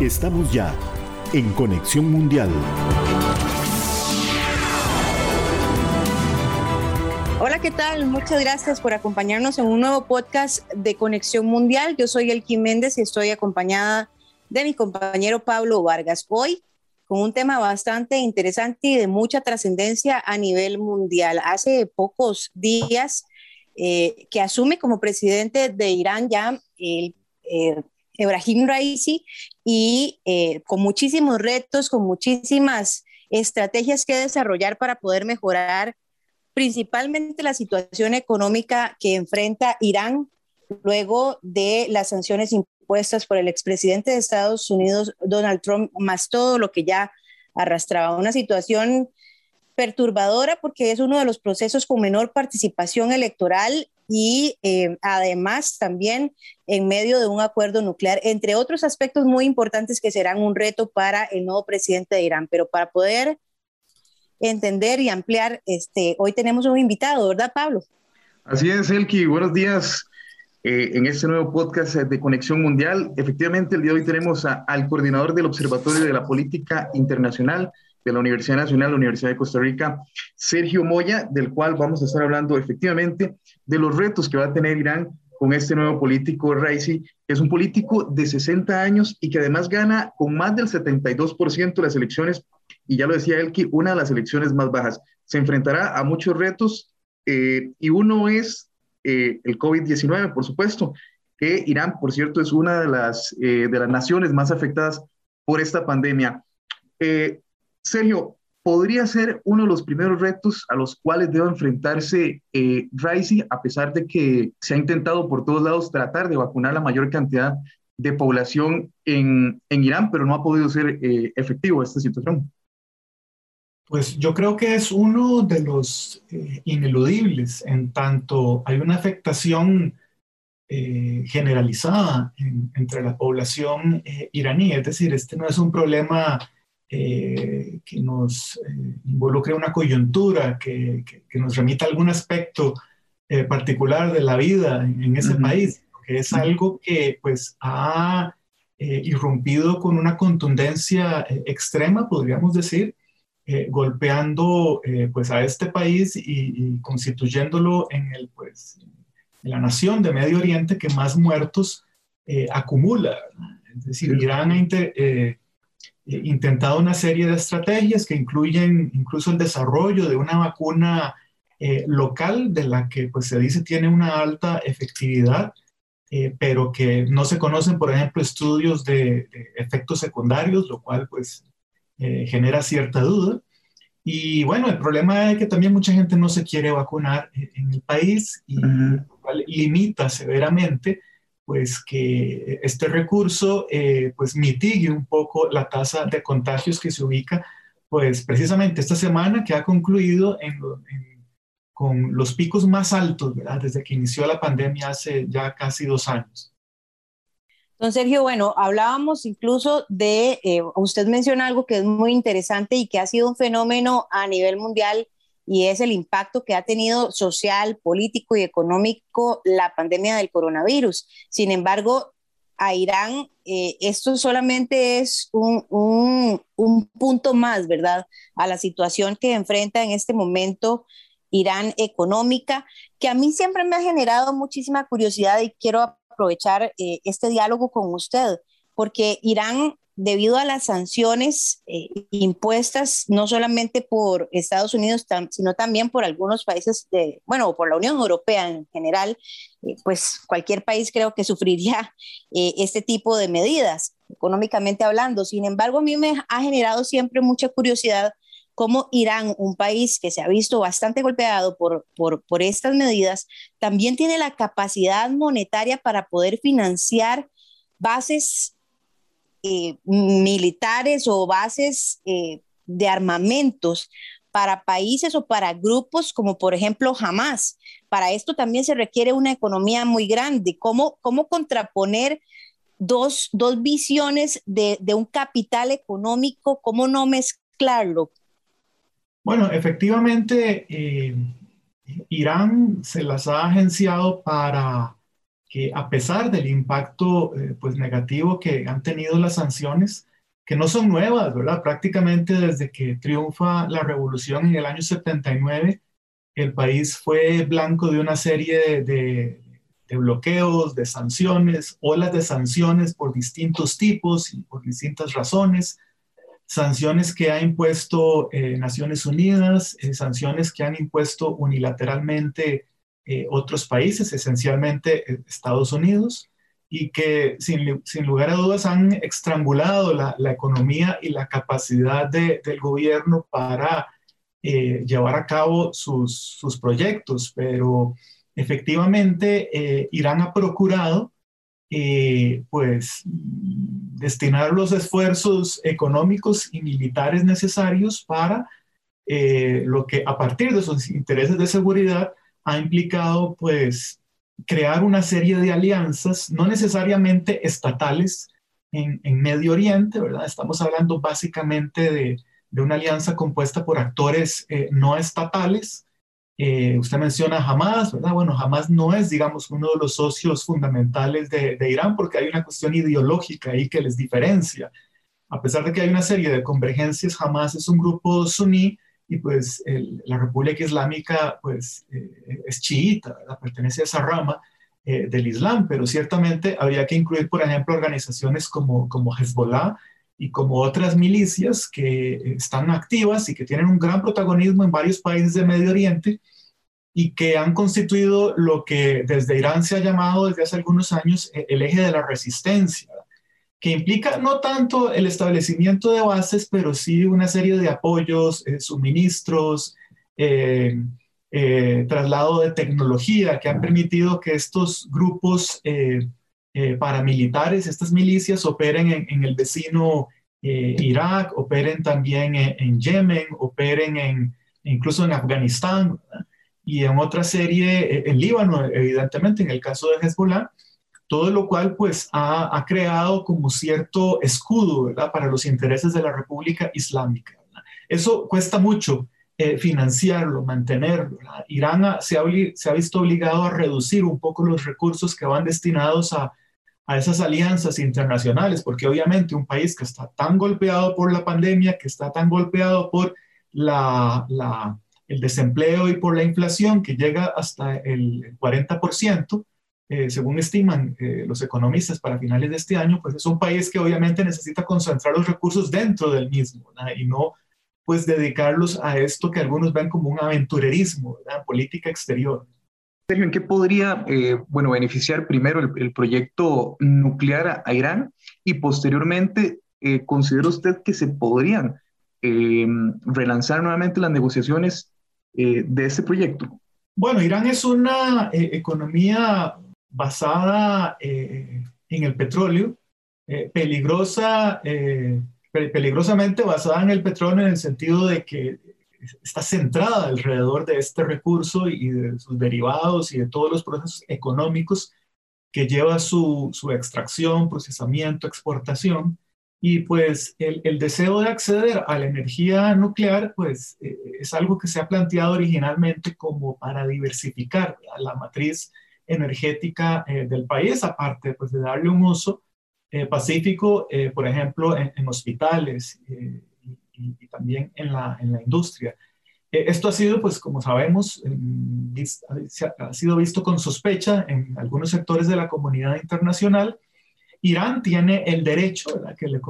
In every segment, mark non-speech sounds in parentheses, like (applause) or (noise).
Estamos ya en Conexión Mundial. Hola, ¿qué tal? Muchas gracias por acompañarnos en un nuevo podcast de Conexión Mundial. Yo soy Elki Méndez y estoy acompañada de mi compañero Pablo Vargas. Hoy con un tema bastante interesante y de mucha trascendencia a nivel mundial. Hace pocos días eh, que asume como presidente de Irán ya el eh, Ebrahim Raisi y eh, con muchísimos retos, con muchísimas estrategias que desarrollar para poder mejorar principalmente la situación económica que enfrenta Irán luego de las sanciones impuestas por el expresidente de Estados Unidos, Donald Trump, más todo lo que ya arrastraba. Una situación perturbadora porque es uno de los procesos con menor participación electoral y eh, además también en medio de un acuerdo nuclear, entre otros aspectos muy importantes que serán un reto para el nuevo presidente de Irán. Pero para poder entender y ampliar, este, hoy tenemos un invitado, ¿verdad, Pablo? Así es, Elki. Buenos días. Eh, en este nuevo podcast de Conexión Mundial. Efectivamente, el día de hoy tenemos al coordinador del Observatorio de la Política Internacional de la Universidad Nacional, la Universidad de Costa Rica, Sergio Moya, del cual vamos a estar hablando efectivamente de los retos que va a tener Irán con este nuevo político, Raisi, que es un político de 60 años y que además gana con más del 72% las elecciones, y ya lo decía que una de las elecciones más bajas. Se enfrentará a muchos retos eh, y uno es eh, el COVID-19, por supuesto, que Irán, por cierto, es una de las, eh, de las naciones más afectadas por esta pandemia. Sergio, podría ser uno de los primeros retos a los cuales debe enfrentarse eh, Raisi, a pesar de que se ha intentado por todos lados tratar de vacunar la mayor cantidad de población en, en Irán, pero no ha podido ser eh, efectivo esta situación. Pues yo creo que es uno de los eh, ineludibles, en tanto hay una afectación eh, generalizada entre la población iraní, es decir, este no es un problema eh, que nos eh, involucre una coyuntura, que, que, nos remita a algún aspecto eh, particular de la vida en, ese país, que es algo que pues ha irrumpido con una contundencia extrema, podríamos decir, golpeando pues a este país y, constituyéndolo en, el, pues, en la nación de Medio Oriente que más muertos acumula. Es decir, Irán ha eh, intentado una serie de estrategias que incluyen incluso el desarrollo de una vacuna eh, local de la que pues, se dice tiene una alta efectividad, eh, pero que no se conocen, por ejemplo, estudios de, efectos secundarios, lo cual pues genera cierta duda. Y bueno, el problema es que también mucha gente no se quiere vacunar en el país y limita severamente pues que este recurso eh, pues mitigue un poco la tasa de contagios que se ubica pues precisamente esta semana que ha concluido con los picos más altos, ¿verdad? Desde que inició la pandemia hace ya casi dos años. Don Sergio, bueno, hablábamos incluso de, eh, usted menciona algo que es muy interesante y que ha sido un fenómeno a nivel mundial y es el impacto que ha tenido social, político y económico la pandemia del coronavirus. Sin embargo, a Irán eh, esto solamente es un, un, punto más, ¿verdad? A la situación que enfrenta en este momento Irán económica, que a mí siempre me ha generado muchísima curiosidad y quiero aprovechar eh, este diálogo con usted, porque Irán debido a las sanciones eh, impuestas no solamente por Estados Unidos, sino también por algunos países, de, bueno, por la Unión Europea en general, eh, pues cualquier país creo que (laughs) sufriría eh, este tipo de medidas, económicamente hablando. Sin embargo, a mí me ha generado siempre mucha curiosidad cómo Irán, un país que se ha visto bastante golpeado por, por, por estas medidas, también tiene la capacidad monetaria para poder financiar bases eh, militares o bases eh, de armamentos para países o para grupos como por ejemplo Hamas. Para esto también se requiere una economía muy grande. ¿Cómo, cómo contraponer dos, dos visiones de, de, un capital económico? ¿Cómo no mezclarlo? Bueno, efectivamente, eh, Irán se las ha agenciado para que a pesar del impacto pues negativo que han tenido las sanciones, que no son nuevas, ¿verdad? Prácticamente desde que triunfa la revolución en el año 79, el país fue blanco de una serie de, bloqueos, de sanciones, olas de sanciones por distintos tipos y por distintas razones, sanciones que ha impuesto eh, Naciones Unidas, eh, sanciones que han impuesto unilateralmente eh, otros países, esencialmente Estados Unidos y que sin, sin, lugar a dudas han estrangulado la, la economía y la capacidad de, del gobierno para eh, llevar a cabo sus, sus proyectos, pero efectivamente eh, Irán ha procurado eh, pues destinar los esfuerzos económicos y militares necesarios para lo que a partir de sus intereses de seguridad ha implicado pues crear una serie de alianzas, no necesariamente estatales, en, Medio Oriente, ¿verdad? Estamos hablando básicamente de, una alianza compuesta por actores eh, no estatales. Eh, usted menciona Hamas, ¿verdad? Bueno, Hamas no es, digamos, uno de los socios fundamentales de, de, Irán porque hay una cuestión ideológica ahí que les diferencia. A pesar de que hay una serie de convergencias, Hamas es un grupo suní y pues la República Islámica pues eh, es chiita, pertenece a esa rama eh, del Islam, pero ciertamente habría que incluir, por ejemplo, organizaciones como, como Hezbollah y como otras milicias que están activas y que tienen un gran protagonismo en varios países de Medio Oriente y que han constituido lo que desde Irán se ha llamado desde hace algunos años eh, el eje de la resistencia que implica no tanto el establecimiento de bases, pero sí una serie de apoyos, eh, suministros, eh, eh, traslado de tecnología que han permitido que estos grupos paramilitares, estas milicias, operen en, el vecino Irak, operen también en, Yemen, operen en, incluso en Afganistán y en otra serie, en Líbano, evidentemente, en el caso de Hezbollah todo lo cual pues ha, creado como cierto escudo ¿verdad? para los intereses de la República Islámica. Eso cuesta mucho eh, financiarlo, mantenerlo. Irán se, ha, se, ha, visto obligado a reducir un poco los recursos que van destinados a, a esas alianzas internacionales, porque obviamente un país que está tan golpeado por la pandemia, que está tan golpeado por la, la, el desempleo y por la inflación, que llega hasta el 40%, eh, según estiman eh, los economistas para finales de este año, pues es un país que obviamente necesita concentrar los recursos dentro del mismo y no pues dedicarlos a esto que algunos ven como un aventurerismo, ¿verdad? política exterior. Sergio, ¿en qué podría eh, bueno, beneficiar primero el, proyecto nuclear a, Irán y posteriormente considera usted que se podrían relanzar nuevamente las negociaciones de este proyecto? Bueno, Irán es una economía basada eh, en el petróleo, eh, peligrosa, eh, peligrosamente basada en el petróleo en el sentido de que está centrada alrededor de este recurso y de sus derivados y de todos los procesos económicos que lleva su, su extracción, procesamiento, exportación. Y pues el, el, deseo de acceder a la energía nuclear, pues es algo que se ha planteado originalmente como para diversificar la matriz energética eh, del país, aparte pues, de darle un uso eh, pacífico, eh, por ejemplo, en, hospitales y, también en la, en la industria. esto ha sido, pues como sabemos, ha sido visto con sospecha en algunos sectores de la comunidad internacional. Irán tiene el derecho, Que, le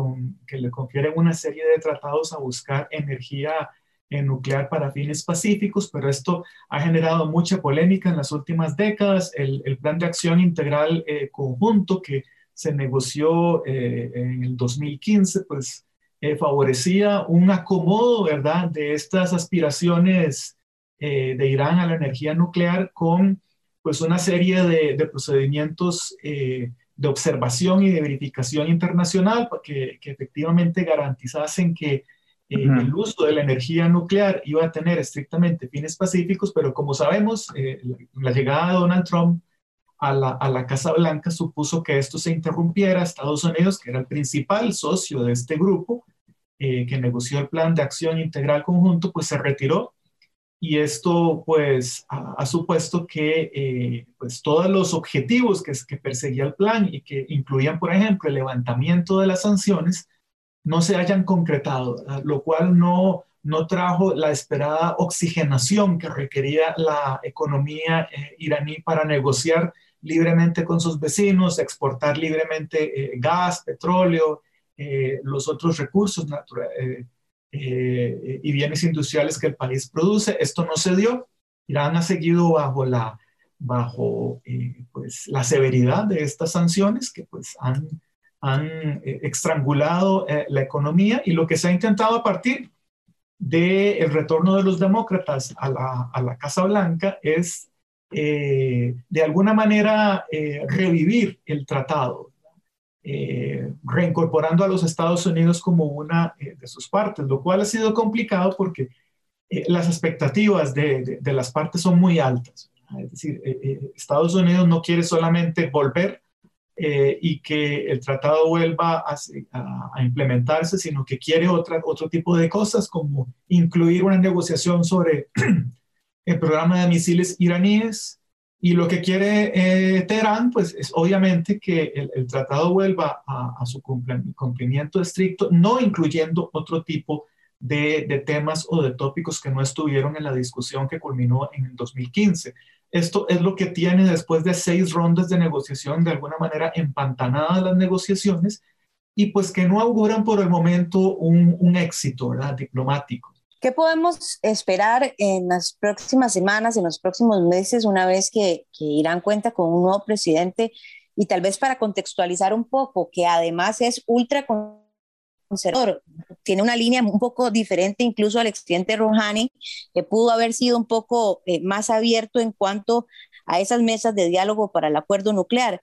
que le confieren una serie de tratados a buscar energía nuclear para fines pacíficos, pero esto ha generado mucha polémica en las últimas décadas. El, plan de acción integral eh, conjunto que se negoció eh, en el 2015, pues eh, favorecía un acomodo, ¿verdad?, de estas aspiraciones de Irán a la energía nuclear con, pues, una serie de, procedimientos de observación y de verificación internacional que, que efectivamente garantizasen que eh, el uso de la energía nuclear iba a tener estrictamente fines pacíficos, pero como sabemos, eh, la, llegada de Donald Trump a la, a la, Casa Blanca supuso que esto se interrumpiera. Estados Unidos, que era el principal socio de este grupo, eh, que negoció el plan de acción integral conjunto, pues se retiró y esto pues ha, supuesto que eh, pues todos los objetivos que, que perseguía el plan y que incluían, por ejemplo, el levantamiento de las sanciones, no se hayan concretado, lo cual no, no trajo la esperada oxigenación que requería la economía eh, iraní para negociar libremente con sus vecinos, exportar libremente eh, gas, petróleo, los otros recursos naturales eh, y bienes industriales que el país produce. Esto no se dio. Irán ha seguido bajo la, bajo, eh, pues, la severidad de estas sanciones que pues, han, han eh, estrangulado la economía y lo que se ha intentado a partir del retorno de los demócratas a la, a la Casa Blanca es de alguna manera revivir el tratado, eh, reincorporando a los Estados Unidos como una eh, de sus partes, lo cual ha sido complicado porque eh, las expectativas de, de, las partes son muy altas. Es decir, Estados Unidos no quiere solamente volver y que el tratado vuelva a, a, implementarse, sino que quiere otra, otro tipo de cosas, como incluir una negociación sobre (clears throat) el programa de misiles iraníes, y lo que quiere eh, Teherán, pues es obviamente que el, tratado vuelva a, su cumplimiento estricto, no incluyendo otro tipo de, de, temas o de tópicos que no estuvieron en la discusión que culminó en el 2015. Esto es lo que tiene después de seis rondas de negociación, de alguna manera empantanadas las negociaciones, y pues que no auguran por el momento un, éxito diplomático. ¿Qué podemos esperar en las próximas semanas, en los próximos meses, una vez que, Irán cuenta con un nuevo presidente? Y tal vez para contextualizar un poco, que además es ultra conservador, tiene una línea un poco diferente incluso al expresidente Rouhani, que pudo haber sido un poco eh, más abierto en cuanto a esas mesas de diálogo para el acuerdo nuclear.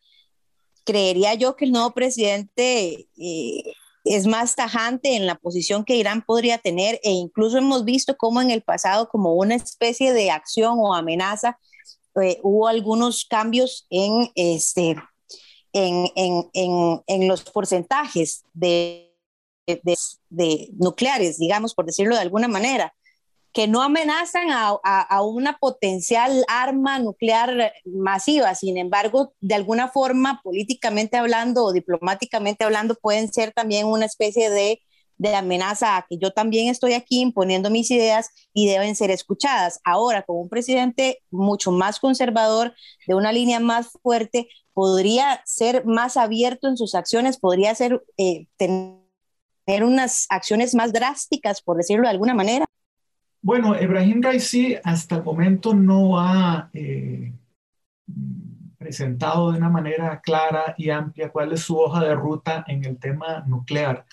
Creería yo que el nuevo presidente eh, es más tajante en la posición que Irán podría tener e incluso hemos visto cómo en el pasado como una especie de acción o amenaza eh, hubo algunos cambios en, este, en, en, en, en los porcentajes de, de, de, nucleares, digamos, por decirlo de alguna manera que no amenazan a, una potencial arma nuclear masiva. Sin embargo, de alguna forma, políticamente hablando o diplomáticamente hablando, pueden ser también una especie de, de amenaza a que yo también estoy aquí imponiendo mis ideas y deben ser escuchadas. Ahora, con un presidente mucho más conservador, de una línea más fuerte, podría ser más abierto en sus acciones, podría ser eh, tener unas acciones más drásticas, por decirlo de alguna manera. Bueno, Ebrahim Raisi hasta el momento no ha eh, presentado de una manera clara y amplia cuál es su hoja de ruta en el tema nuclear.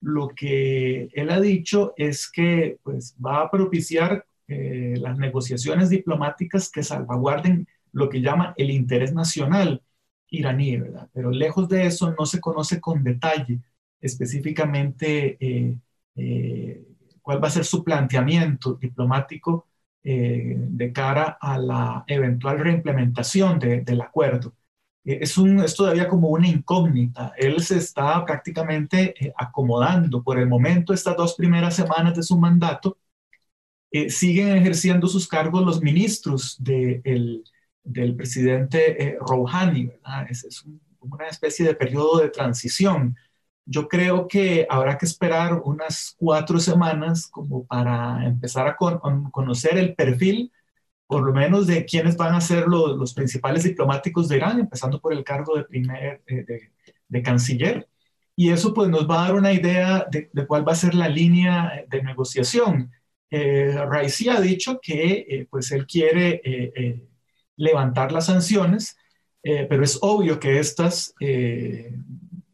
Lo que él ha dicho es que pues, va a propiciar eh, las negociaciones diplomáticas que salvaguarden lo que llama el interés nacional iraní, ¿verdad? Pero lejos de eso no se conoce con detalle específicamente eh, cuál va a ser su planteamiento diplomático eh, de cara a la eventual reimplementación del acuerdo. Eh, es, un, es todavía como una incógnita. Él se está prácticamente eh, acomodando. Por el momento, estas dos primeras semanas de su mandato, siguen ejerciendo sus cargos los ministros del presidente Rouhani. Es, es una especie de periodo de transición yo creo que habrá que esperar unas cuatro semanas como para empezar a conocer el perfil, por lo menos de quiénes van a ser los, principales diplomáticos de Irán, empezando por el cargo de primer eh, de, canciller. Y eso pues nos va a dar una idea de, cuál va a ser la línea de negociación. Eh, Raisi ha dicho que eh, pues él quiere eh, levantar las sanciones, pero es obvio que estas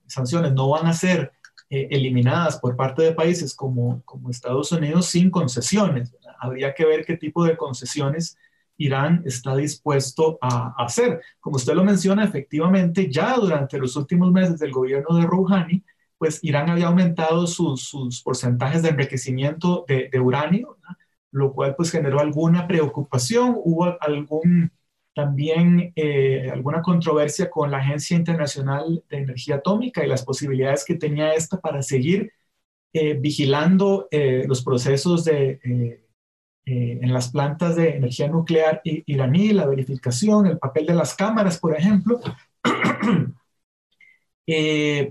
sanciones no van a ser eh, eliminadas por parte de países como, como Estados Unidos sin concesiones. Habría que ver qué tipo de concesiones Irán está dispuesto a, hacer. Como usted lo menciona, efectivamente, ya durante los últimos meses del gobierno de Rouhani, pues Irán había aumentado sus, sus porcentajes de enriquecimiento de, de uranio, lo cual pues generó alguna preocupación, hubo algún también eh, alguna controversia con la Agencia Internacional de Energía Atómica y las posibilidades que tenía esta para seguir eh, vigilando eh, los procesos de en las plantas de energía nuclear iraní, la verificación, el papel de las cámaras, por ejemplo. (clears throat)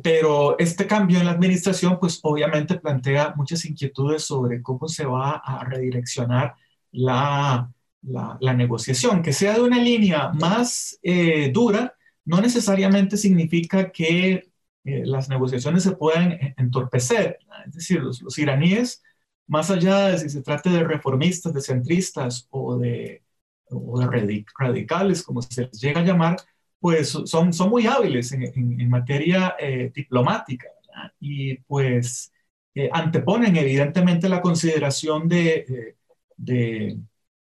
Pero este cambio en la administración, pues obviamente plantea muchas inquietudes sobre cómo se va a redireccionar la, la, negociación. Que sea de una línea más eh, dura, no necesariamente significa que las negociaciones se puedan entorpecer. Es decir, los, iraníes más allá de si se trate de reformistas, de centristas o de, radicales, como se les llega a llamar, pues son, son muy hábiles en, materia eh, diplomática y pues eh, anteponen evidentemente la consideración de, de,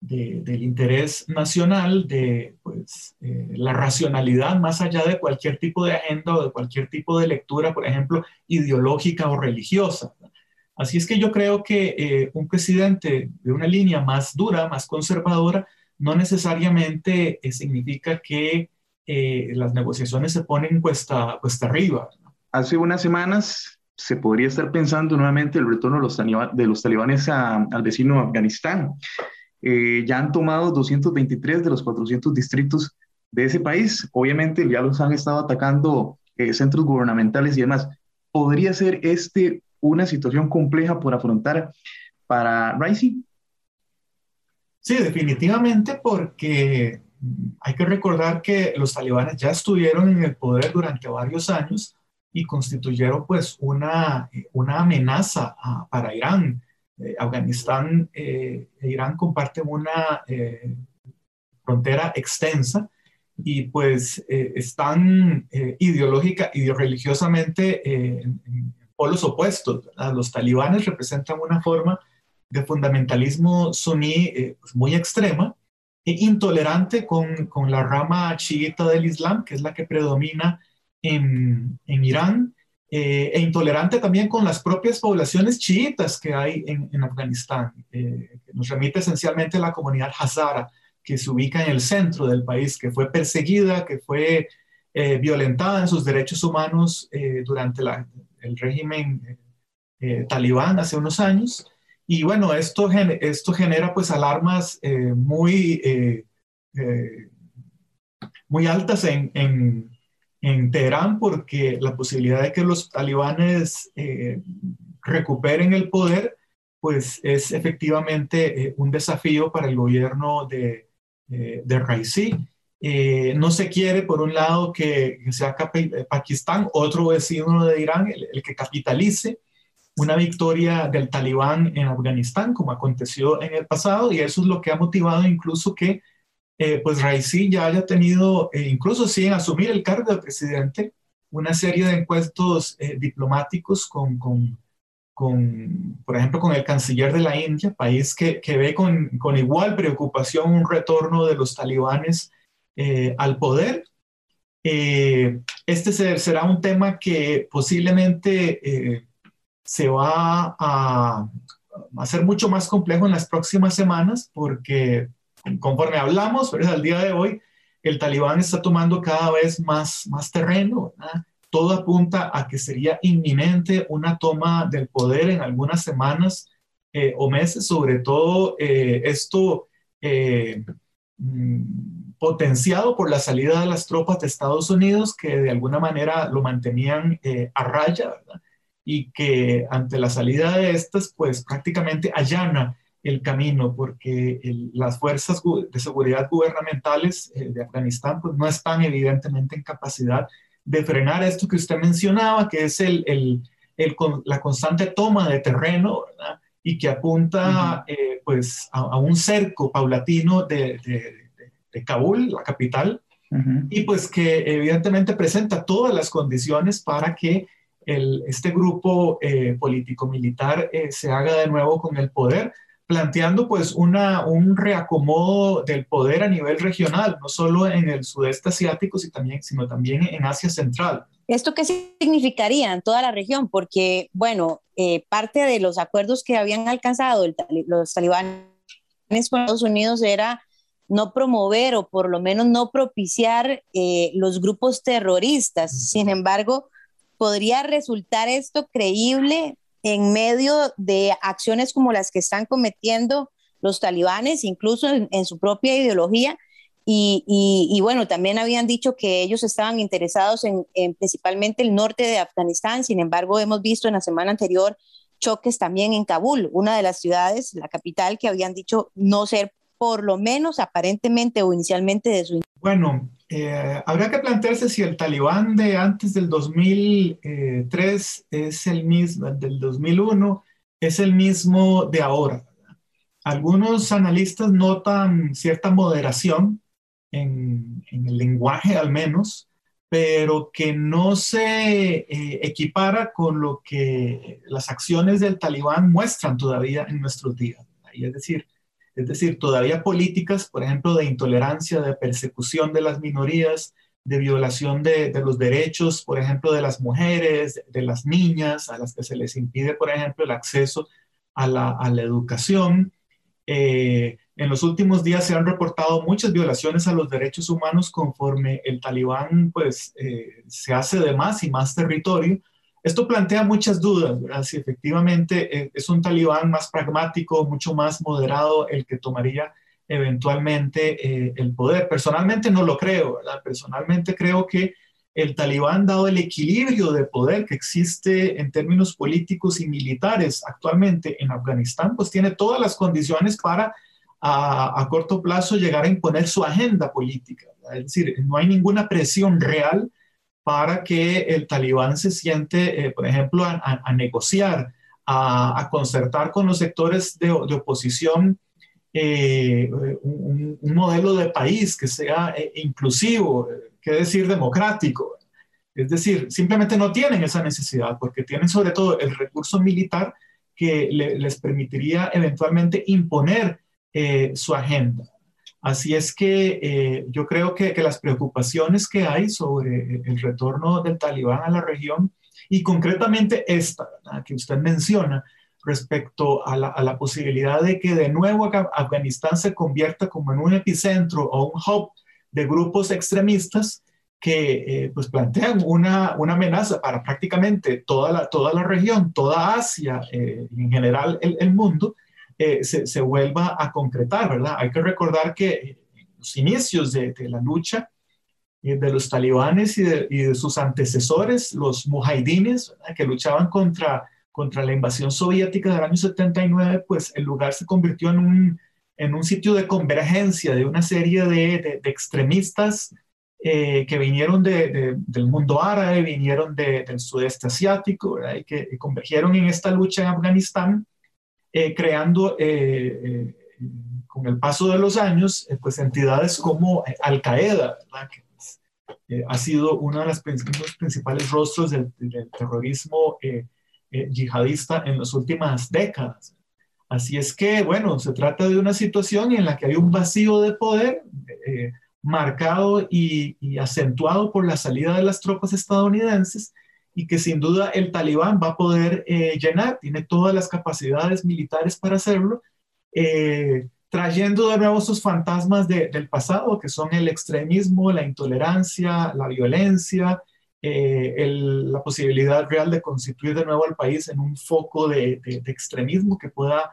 del interés nacional, de pues, eh, la racionalidad más allá de cualquier tipo de agenda o de cualquier tipo de lectura, por ejemplo, ideológica o religiosa. Así es que yo creo que eh, un presidente de una línea más dura, más conservadora, no necesariamente eh, significa que las negociaciones se ponen cuesta, cuesta arriba. Hace unas semanas se podría estar pensando nuevamente el retorno de de los talibanes al vecino Afganistán. Ya han tomado 223 de los 400 distritos de ese país. Obviamente ya los han estado atacando centros gubernamentales y demás. ¿Podría ser este una situación compleja por afrontar para Raisi? Sí, definitivamente, porque hay que recordar que los talibanes ya estuvieron en el poder durante varios años y constituyeron pues una, una amenaza para Irán. Eh, Afganistán e Irán comparten una eh, frontera extensa y pues están ideológica y religiosamente en, los opuestos. Los talibanes representan una forma de fundamentalismo suní eh, pues, muy extrema e intolerante con, con, la rama chiita del Islam, que es la que predomina en, en Irán, eh, e intolerante también con las propias poblaciones chiitas que hay en, en Afganistán. Eh, nos remite esencialmente a la comunidad hazara, que se ubica en el centro del país, que fue perseguida, que fue violentada en sus derechos humanos durante la, el régimen eh, eh, talibán hace unos años. Y bueno, esto, esto genera pues alarmas eh, muy, muy altas en, en, en, Teherán porque la posibilidad de que los talibanes recuperen el poder pues es efectivamente un desafío para el gobierno de, de Raisi. Eh, no se quiere, por un lado, que, sea Pakistán, otro vecino de Irán, el, que capitalice una victoria del talibán en Afganistán, como aconteció en el pasado, y eso es lo que ha motivado incluso que eh, pues Raisi ya haya tenido, eh, incluso sin asumir el cargo de presidente, una serie de encuentros diplomáticos con, con, con, por ejemplo, con el canciller de la India, país que, ve con, igual preocupación un retorno de los talibanes eh, al poder. Eh, este será un tema que posiblemente eh, se va a, hacer mucho más complejo en las próximas semanas porque conforme hablamos, ¿verdad? al día de hoy, el talibán está tomando cada vez más, más terreno. Todo apunta a que sería inminente una toma del poder en algunas semanas o meses, sobre todo esto mm, potenciado por la salida de las tropas de Estados Unidos que de alguna manera lo mantenían eh, a raya. Y que ante la salida de estas, pues prácticamente allana el camino porque las fuerzas de seguridad gubernamentales eh, de Afganistán pues no están evidentemente en capacidad de frenar esto que usted mencionaba, que es el, el, la constante toma de terreno, ¿verdad? Y que apunta eh, pues a, un cerco paulatino de de Kabul, la capital, y pues que evidentemente presenta todas las condiciones para que el, este grupo eh, político-militar eh, se haga de nuevo con el poder, planteando pues una, un reacomodo del poder a nivel regional, no solo en el sudeste asiático, sino también, sino también en Asia Central. ¿Esto qué significaría en toda la región? Porque, bueno, eh, parte de los acuerdos que habían alcanzado los talibanes con Estados Unidos era no promover o por lo menos no propiciar eh, los grupos terroristas. Sin embargo, ¿podría resultar esto creíble en medio de acciones como las que están cometiendo los talibanes, incluso en, su propia ideología. Y, bueno, también habían dicho que ellos estaban interesados en, en, principalmente el norte de Afganistán. Sin embargo, hemos visto en la semana anterior choques también en Kabul, una de las ciudades, la capital, que habían dicho no ser por lo menos aparentemente o inicialmente de su... Bueno, eh, habría que plantearse si el talibán de antes del 2003 es el mismo, del 2001, es el mismo de ahora. Algunos analistas notan cierta moderación en, el lenguaje al menos, pero que no se eh, equipara con lo que las acciones del talibán muestran todavía en nuestros días. Es decir, es decir, todavía políticas, por ejemplo, de intolerancia, de persecución de las minorías, de violación de, los derechos, por ejemplo, de las mujeres, de las niñas, a las que se les impide, por ejemplo, el acceso a la, educación. Eh, en los últimos días se han reportado muchas violaciones a los derechos humanos conforme el talibán pues, eh, se hace de más y más territorio esto plantea muchas dudas, ¿verdad? Si efectivamente eh, es un talibán más pragmático, mucho más moderado el que tomaría eventualmente eh, el poder. Personalmente no lo creo, ¿verdad? Personalmente creo que el talibán, dado el equilibrio de poder que existe en términos políticos y militares actualmente en Afganistán, pues tiene todas las condiciones para a, a corto plazo llegar a imponer su agenda política. Es decir, no hay ninguna presión real para que el talibán se siente, eh, por ejemplo, a, negociar, a, concertar con los sectores de, oposición eh, un, modelo de país que sea eh, inclusivo, que decir democrático. Es decir, simplemente no tienen esa necesidad porque tienen sobre todo el recurso militar que les permitiría eventualmente imponer su agenda. Así es que eh, yo creo que, las preocupaciones que hay sobre el retorno del talibán a la región y concretamente esta que usted menciona respecto a la, posibilidad de que de nuevo Afganistán se convierta como en un epicentro o un hub de grupos extremistas que eh, pues plantean una, amenaza para prácticamente toda la, toda la región, toda Asia eh, en general el mundo, eh, se, vuelva a concretar, ¿verdad? Hay que recordar que los inicios de, la lucha de los talibanes y de, sus antecesores, los mujahidines, que luchaban contra, contra la invasión soviética del año 79, pues el lugar se convirtió en un, en un sitio de convergencia de una serie de, extremistas eh, que vinieron del mundo árabe, vinieron del sudeste asiático, ¿verdad? y que convergieron en esta lucha en Afganistán eh, creando eh, eh, con el paso de los años, pues entidades como Al Qaeda, que pues, ha sido uno de los principales rostros del, terrorismo yihadista en las últimas décadas. Así es que, bueno, se trata de una situación en la que hay un vacío de poder marcado y, y, acentuado por la salida de las tropas estadounidenses y que sin duda el talibán va a poder eh, llenar, tiene todas las capacidades militares para hacerlo, eh, trayendo de nuevo sus fantasmas del pasado, que son el extremismo, la intolerancia, la violencia, eh, la posibilidad real de constituir de nuevo al país en un foco de, de extremismo que pueda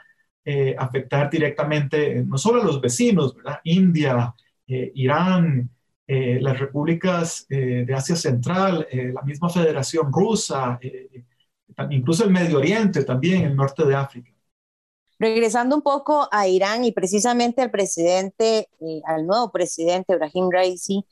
afectar directamente no solo a los vecinos, ¿verdad? India, Irán, eh, las repúblicas eh, de Asia Central, eh, la misma Federación Rusa, incluso el Medio Oriente también, el norte de África. Regresando un poco a Irán y precisamente al presidente, al nuevo presidente Ibrahim Raisi,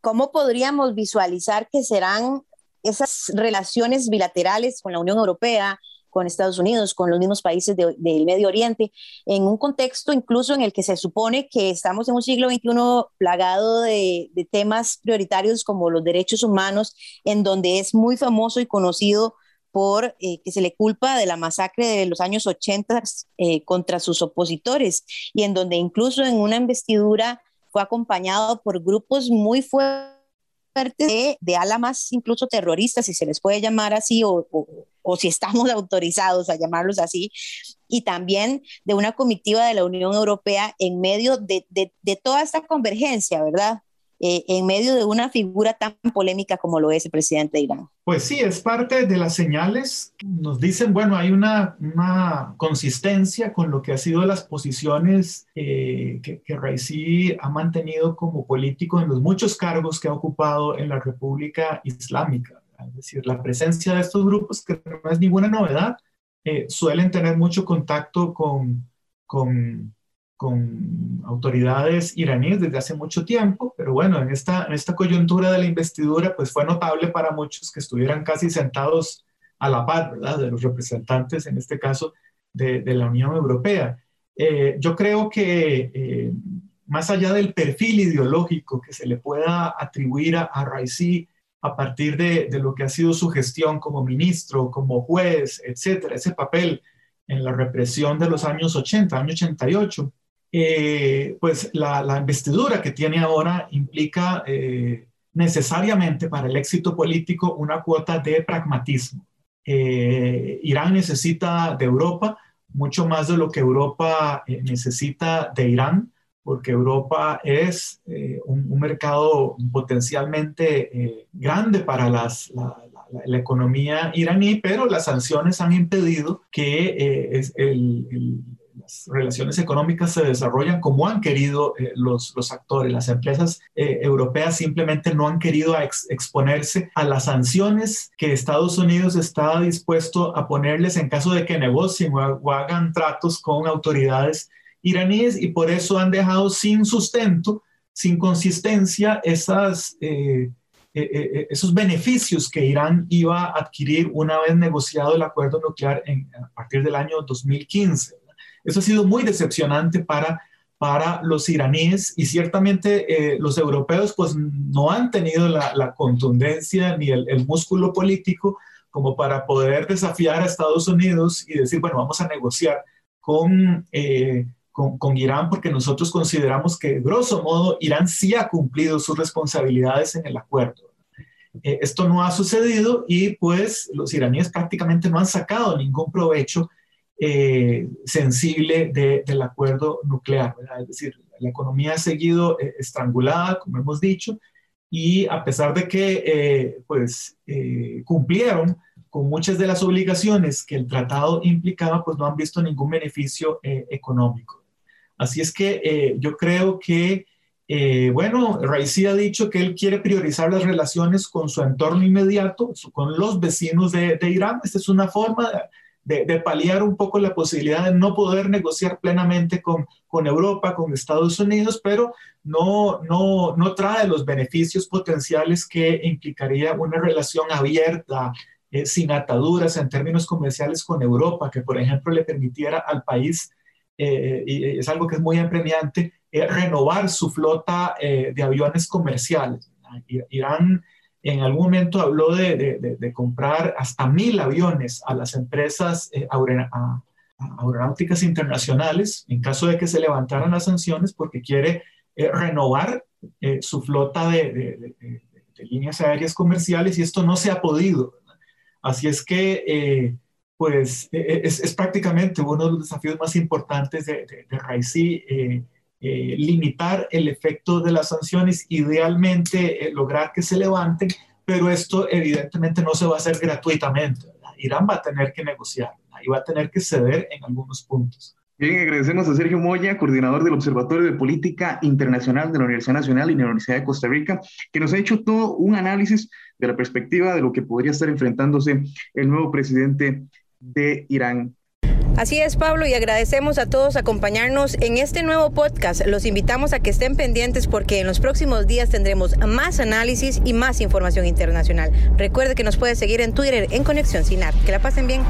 ¿cómo podríamos visualizar que serán esas relaciones bilaterales con la Unión Europea, con Estados Unidos, con los mismos países del Medio Oriente, en un contexto incluso en el que se supone que estamos en un siglo XXI plagado de, temas prioritarios como los derechos humanos, en donde es muy famoso y conocido por eh, que se le culpa de la masacre de los años 80 eh, contra sus opositores y en donde incluso en una investidura fue acompañado por grupos muy fuertes de, de ala más incluso terroristas, si se les puede llamar así, o, o, si estamos (laughs) autorizados a llamarlos así, y también de una comitiva de la Unión Europea en medio de, de, toda esta convergencia, ¿verdad? Eh, en medio de una figura tan polémica como lo es el presidente de Irán. Pues sí, es parte de las señales. Nos dicen, bueno, hay una, una consistencia con lo que ha sido las posiciones eh, que, que Raisi ha mantenido como político en los muchos cargos que ha ocupado en la República Islámica. Es decir, la presencia de estos grupos, que no es ninguna novedad, eh, suelen tener mucho contacto con, con con autoridades iraníes desde hace mucho tiempo, pero bueno, en esta, en esta coyuntura de la investidura, pues fue notable para muchos que estuvieran casi sentados a la par, ¿verdad? De los representantes, en este caso, de, de la Unión Europea. Eh, yo creo que eh, más allá del perfil ideológico que se le pueda atribuir a, a Raisi a partir de, de, lo que ha sido su gestión como ministro, como juez, etcétera, ese papel en la represión de los años 80, año 88, eh, pues la, investidura que tiene ahora implica eh, necesariamente para el éxito político una cuota de pragmatismo. Eh, Irán necesita de Europa mucho más de lo que Europa necesita de Irán, porque Europa es un, mercado potencialmente grande para la, economía iraní, pero las sanciones han impedido que es el las relaciones económicas se desarrollan como han querido eh, los, los, actores. Las empresas eh, europeas simplemente no han querido exponerse a las sanciones que Estados Unidos está dispuesto a ponerles en caso de que negocien o, hagan tratos con autoridades iraníes y por eso han dejado sin sustento, sin consistencia esas... Eh, esos beneficios que Irán iba a adquirir una vez negociado el acuerdo nuclear en, a partir del año 2015. Eso ha sido muy decepcionante para, para los iraníes y ciertamente eh, los europeos pues no han tenido la, contundencia ni el, músculo político como para poder desafiar a Estados Unidos y decir, bueno, vamos a negociar con, eh, con, con, Irán porque nosotros consideramos que, grosso modo, Irán sí ha cumplido sus responsabilidades en el acuerdo. Eh, esto no ha sucedido y pues los iraníes prácticamente no han sacado ningún provecho eh, sensible del acuerdo nuclear. Es decir, la economía ha seguido eh, estrangulada, como hemos dicho, y a pesar de que eh, pues, cumplieron con muchas de las obligaciones que el tratado implicaba, pues no han visto ningún beneficio económico. Así es que yo creo que, bueno, Raisi ha dicho que él quiere priorizar las relaciones con su entorno inmediato, con los vecinos de, de Irán. Esta es una forma de, de, paliar un poco la posibilidad de no poder negociar plenamente con, con Europa, con Estados Unidos, pero no, no, no trae los beneficios potenciales que implicaría una relación abierta, eh, sin ataduras en términos comerciales con Europa, que por ejemplo le permitiera al país, eh, y es algo que es muy apremiante, eh, renovar su flota de aviones comerciales. Irán en algún momento habló de, comprar hasta mil aviones a las empresas eh, aeronáuticas internacionales en caso de que se levantaran las sanciones porque quiere eh, renovar eh, su flota de, líneas aéreas comerciales y esto no se ha podido. Así es que, pues, es, es, prácticamente uno de los desafíos más importantes de, de, Raisi eh, limitar el efecto de las sanciones, idealmente eh, lograr que se levanten, pero esto evidentemente no se va a hacer gratuitamente. Irán va a tener que negociar y va a tener que ceder en algunos puntos. Bien, agradecemos a Sergio Moya, coordinador del Observatorio de Política Internacional de la Universidad Nacional y la Universidad de Costa Rica, que nos ha hecho todo un análisis de la perspectiva de lo que podría estar enfrentándose el nuevo presidente de Irán, Así es, Pablo, y agradecemos a todos acompañarnos en este nuevo podcast. Los invitamos a que estén pendientes porque en los próximos días tendremos más análisis y más información internacional. Recuerde que nos puede seguir en Twitter en Conexión Sinar. Que la pasen bien.